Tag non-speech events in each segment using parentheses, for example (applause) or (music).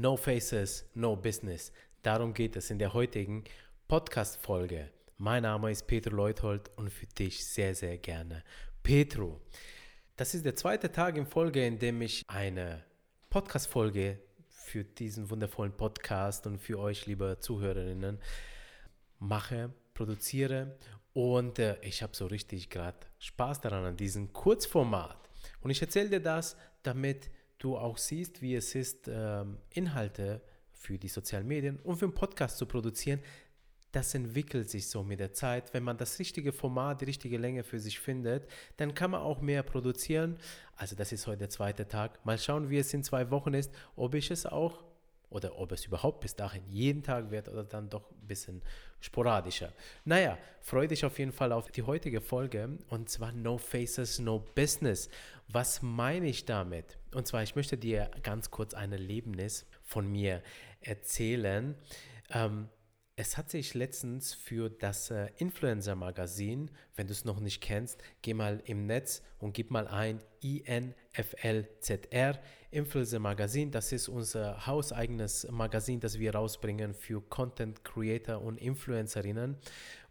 No Faces, No Business. Darum geht es in der heutigen Podcast-Folge. Mein Name ist Petro Leuthold und für dich sehr, sehr gerne Petro. Das ist der zweite Tag in Folge, in dem ich eine Podcast-Folge für diesen wundervollen Podcast und für euch, liebe Zuhörerinnen, mache, produziere und äh, ich habe so richtig gerade Spaß daran an diesem Kurzformat. Und ich erzähle dir das, damit du auch siehst, wie es ist, ähm, Inhalte für die sozialen Medien und für einen Podcast zu produzieren. Das entwickelt sich so mit der Zeit. Wenn man das richtige Format, die richtige Länge für sich findet, dann kann man auch mehr produzieren. Also das ist heute der zweite Tag. Mal schauen, wie es in zwei Wochen ist, ob ich es auch oder ob es überhaupt bis dahin jeden Tag wird oder dann doch ein bisschen sporadischer. Naja, freue dich auf jeden Fall auf die heutige Folge und zwar No Faces, No Business. Was meine ich damit? Und zwar, ich möchte dir ganz kurz ein Erlebnis von mir erzählen. Ähm, es hat sich letztens für das äh, Influencer-Magazin, wenn du es noch nicht kennst, geh mal im Netz und gib mal ein INFLZR, Influencer Magazin. Das ist unser hauseigenes Magazin, das wir rausbringen für Content Creator und Influencerinnen.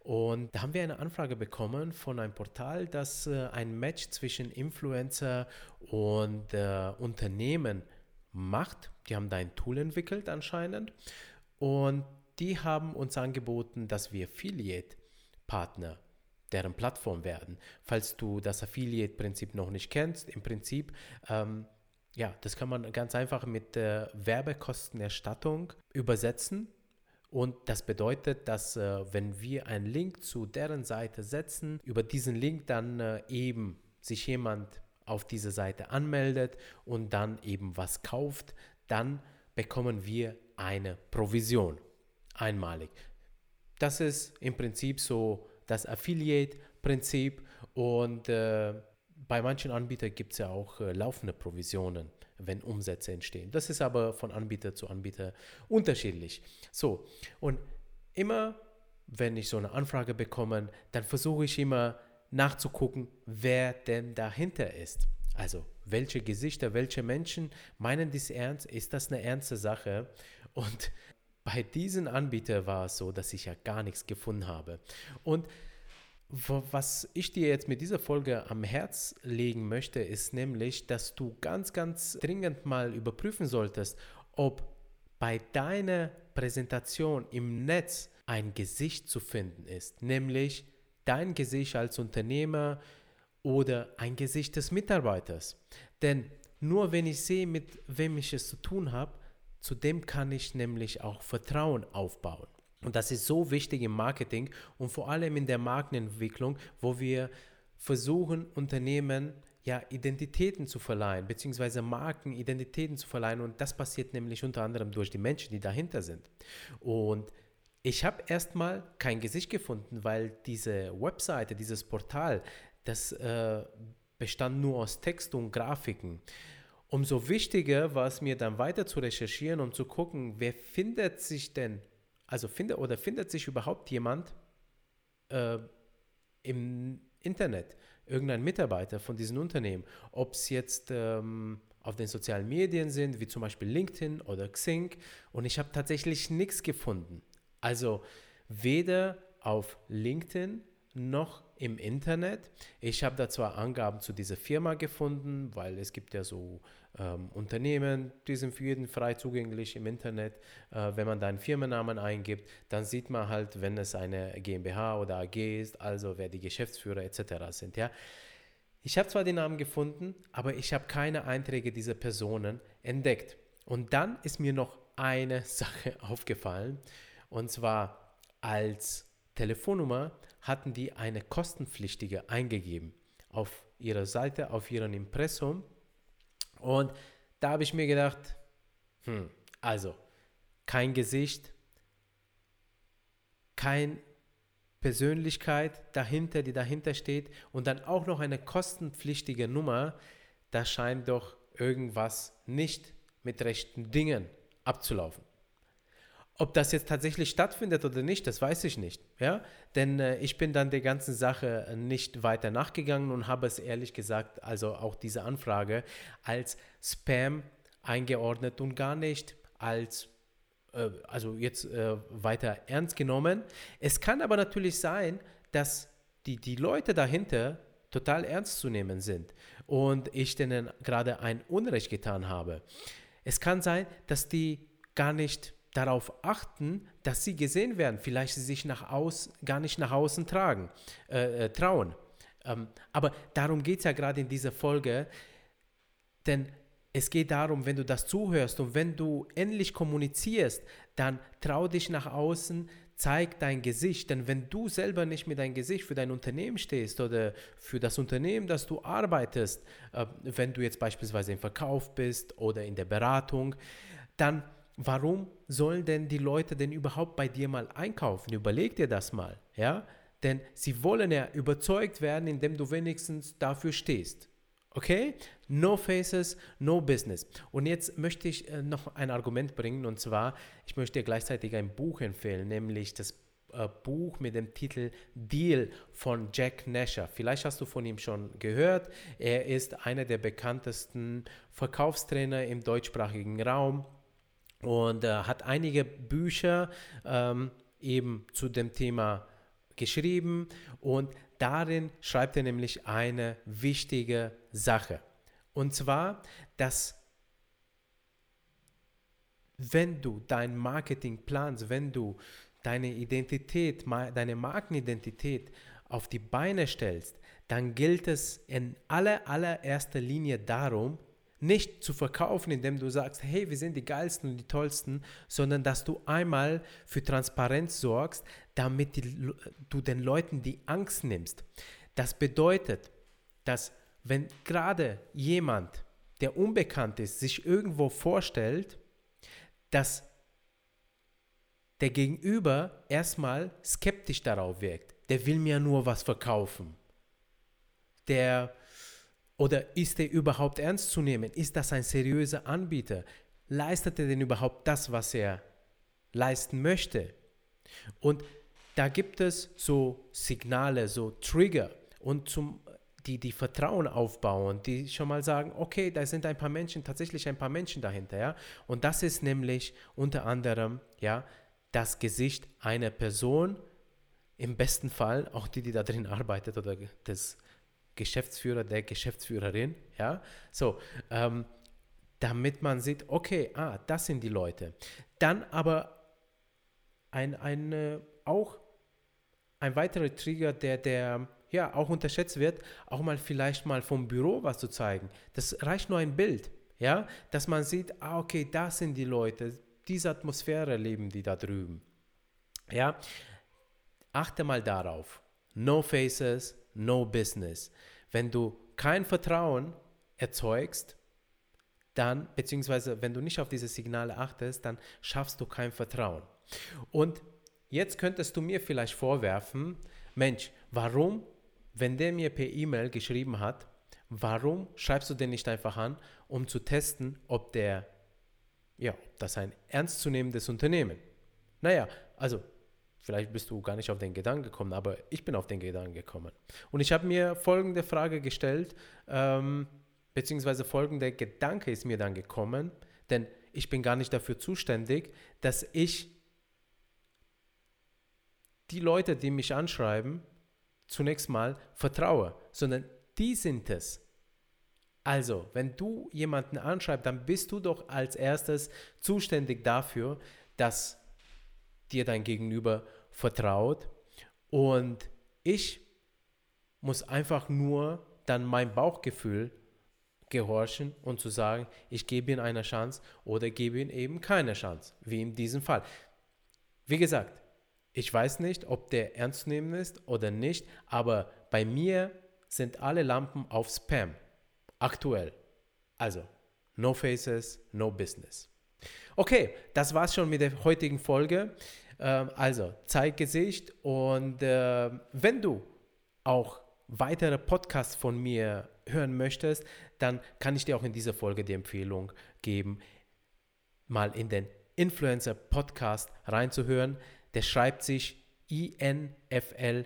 Und da haben wir eine Anfrage bekommen von einem Portal, das äh, ein Match zwischen Influencer und äh, Unternehmen macht. Die haben da ein Tool entwickelt anscheinend. Und die haben uns angeboten, dass wir Affiliate-Partner deren Plattform werden. Falls du das Affiliate-Prinzip noch nicht kennst, im Prinzip, ähm, ja, das kann man ganz einfach mit äh, Werbekostenerstattung übersetzen. Und das bedeutet, dass äh, wenn wir einen Link zu deren Seite setzen, über diesen Link dann äh, eben sich jemand auf diese Seite anmeldet und dann eben was kauft, dann bekommen wir eine Provision einmalig. Das ist im Prinzip so das Affiliate-Prinzip und äh, bei manchen Anbietern gibt es ja auch äh, laufende Provisionen, wenn Umsätze entstehen. Das ist aber von Anbieter zu Anbieter unterschiedlich. So, und immer wenn ich so eine Anfrage bekomme, dann versuche ich immer nachzugucken, wer denn dahinter ist. Also welche Gesichter, welche Menschen meinen dies ernst? Ist das eine ernste Sache? Und (laughs) bei diesen Anbietern war es so, dass ich ja gar nichts gefunden habe. Und was ich dir jetzt mit dieser Folge am Herz legen möchte, ist nämlich, dass du ganz, ganz dringend mal überprüfen solltest, ob bei deiner Präsentation im Netz ein Gesicht zu finden ist, nämlich dein Gesicht als Unternehmer oder ein Gesicht des Mitarbeiters. Denn nur wenn ich sehe, mit wem ich es zu tun habe, Zudem kann ich nämlich auch Vertrauen aufbauen. Und das ist so wichtig im Marketing und vor allem in der Markenentwicklung, wo wir versuchen, Unternehmen ja, Identitäten zu verleihen, beziehungsweise Marken Identitäten zu verleihen. Und das passiert nämlich unter anderem durch die Menschen, die dahinter sind. Und ich habe erstmal kein Gesicht gefunden, weil diese Webseite, dieses Portal, das äh, bestand nur aus Text und Grafiken. Umso wichtiger war es mir dann weiter zu recherchieren, um zu gucken, wer findet sich denn, also findet oder findet sich überhaupt jemand äh, im Internet, irgendein Mitarbeiter von diesem Unternehmen, ob es jetzt ähm, auf den sozialen Medien sind, wie zum Beispiel LinkedIn oder Xing. Und ich habe tatsächlich nichts gefunden. Also weder auf LinkedIn noch im Internet. Ich habe da zwar Angaben zu dieser Firma gefunden, weil es gibt ja so ähm, Unternehmen, die sind für jeden frei zugänglich im Internet. Äh, wenn man da einen Firmennamen eingibt, dann sieht man halt, wenn es eine GmbH oder AG ist, also wer die Geschäftsführer etc. sind. Ja. Ich habe zwar den Namen gefunden, aber ich habe keine Einträge dieser Personen entdeckt. Und dann ist mir noch eine (laughs) Sache aufgefallen, und zwar als Telefonnummer hatten die eine kostenpflichtige eingegeben auf ihrer Seite, auf ihrem Impressum. Und da habe ich mir gedacht, hm, also kein Gesicht, keine Persönlichkeit dahinter, die dahinter steht und dann auch noch eine kostenpflichtige Nummer, da scheint doch irgendwas nicht mit rechten Dingen abzulaufen. Ob das jetzt tatsächlich stattfindet oder nicht, das weiß ich nicht. Ja? Denn äh, ich bin dann der ganzen Sache nicht weiter nachgegangen und habe es ehrlich gesagt, also auch diese Anfrage, als Spam eingeordnet und gar nicht als äh, also jetzt äh, weiter ernst genommen. Es kann aber natürlich sein, dass die, die Leute dahinter total ernst zu nehmen sind und ich denen gerade ein Unrecht getan habe. Es kann sein, dass die gar nicht darauf achten, dass sie gesehen werden, vielleicht sie sich nach aus, gar nicht nach außen tragen, äh, äh, trauen. Ähm, aber darum geht es ja gerade in dieser Folge, denn es geht darum, wenn du das zuhörst und wenn du endlich kommunizierst, dann trau dich nach außen, zeig dein Gesicht. Denn wenn du selber nicht mit deinem Gesicht für dein Unternehmen stehst oder für das Unternehmen, das du arbeitest, äh, wenn du jetzt beispielsweise im Verkauf bist oder in der Beratung, dann warum sollen denn die Leute denn überhaupt bei dir mal einkaufen? Überleg dir das mal, ja? Denn sie wollen ja überzeugt werden, indem du wenigstens dafür stehst. Okay? No faces, no business. Und jetzt möchte ich äh, noch ein Argument bringen und zwar, ich möchte dir gleichzeitig ein Buch empfehlen, nämlich das äh, Buch mit dem Titel Deal von Jack Nasher. Vielleicht hast du von ihm schon gehört. Er ist einer der bekanntesten Verkaufstrainer im deutschsprachigen Raum und äh, hat einige Bücher ähm, eben zu dem Thema geschrieben und darin schreibt er nämlich eine wichtige Sache. Und zwar, dass wenn du dein Marketing planst, wenn du deine Identität, deine Markenidentität auf die Beine stellst, dann gilt es in aller, allererster Linie darum, nicht zu verkaufen, indem du sagst, hey, wir sind die geilsten und die tollsten, sondern dass du einmal für Transparenz sorgst, damit die, du den Leuten die Angst nimmst. Das bedeutet, dass wenn gerade jemand, der unbekannt ist, sich irgendwo vorstellt, dass der Gegenüber erstmal skeptisch darauf wirkt. Der will mir nur was verkaufen. Der oder ist er überhaupt ernst zu nehmen? Ist das ein seriöser Anbieter? Leistet er denn überhaupt das, was er leisten möchte? Und da gibt es so Signale, so Trigger und zum, die, die Vertrauen aufbauen, die schon mal sagen, okay, da sind ein paar Menschen, tatsächlich ein paar Menschen dahinter, ja. Und das ist nämlich unter anderem, ja, das Gesicht einer Person, im besten Fall auch die, die da drin arbeitet oder das Geschäftsführer, der Geschäftsführerin, ja, so, ähm, damit man sieht, okay, ah, das sind die Leute. Dann aber ein, ein äh, auch ein weiterer Trigger, der, der ja auch unterschätzt wird, auch mal vielleicht mal vom Büro was zu zeigen. Das reicht nur ein Bild, ja, dass man sieht, ah, okay, das sind die Leute, diese Atmosphäre leben die da drüben. Ja, achte mal darauf. No faces, no business. Wenn du kein Vertrauen erzeugst, dann, beziehungsweise wenn du nicht auf diese Signale achtest, dann schaffst du kein Vertrauen. Und jetzt könntest du mir vielleicht vorwerfen, Mensch, warum, wenn der mir per E-Mail geschrieben hat, warum schreibst du den nicht einfach an, um zu testen, ob der, ja, das ein ernstzunehmendes Unternehmen. Naja, also Vielleicht bist du gar nicht auf den Gedanken gekommen, aber ich bin auf den Gedanken gekommen. Und ich habe mir folgende Frage gestellt, ähm, beziehungsweise folgender Gedanke ist mir dann gekommen, denn ich bin gar nicht dafür zuständig, dass ich die Leute, die mich anschreiben, zunächst mal vertraue, sondern die sind es. Also, wenn du jemanden anschreibst, dann bist du doch als erstes zuständig dafür, dass dir dein Gegenüber vertraut. Und ich muss einfach nur dann mein Bauchgefühl gehorchen und zu sagen, ich gebe ihm eine Chance oder gebe ihm eben keine Chance, wie in diesem Fall. Wie gesagt, ich weiß nicht, ob der ernst zu nehmen ist oder nicht, aber bei mir sind alle Lampen auf Spam. Aktuell. Also, no faces, no business. Okay, das war's schon mit der heutigen Folge. Ähm, also, zeig Gesicht und äh, wenn du auch weitere Podcasts von mir hören möchtest, dann kann ich dir auch in dieser Folge die Empfehlung geben, mal in den Influencer Podcast reinzuhören. Der schreibt sich INFLZR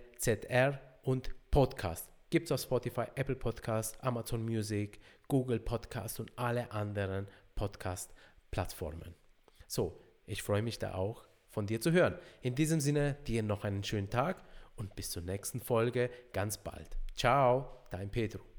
und Podcast. Gibt es auf Spotify, Apple Podcast, Amazon Music, Google Podcast und alle anderen Podcast-Plattformen. So, ich freue mich da auch von dir zu hören. In diesem Sinne, dir noch einen schönen Tag und bis zur nächsten Folge ganz bald. Ciao, dein Petro.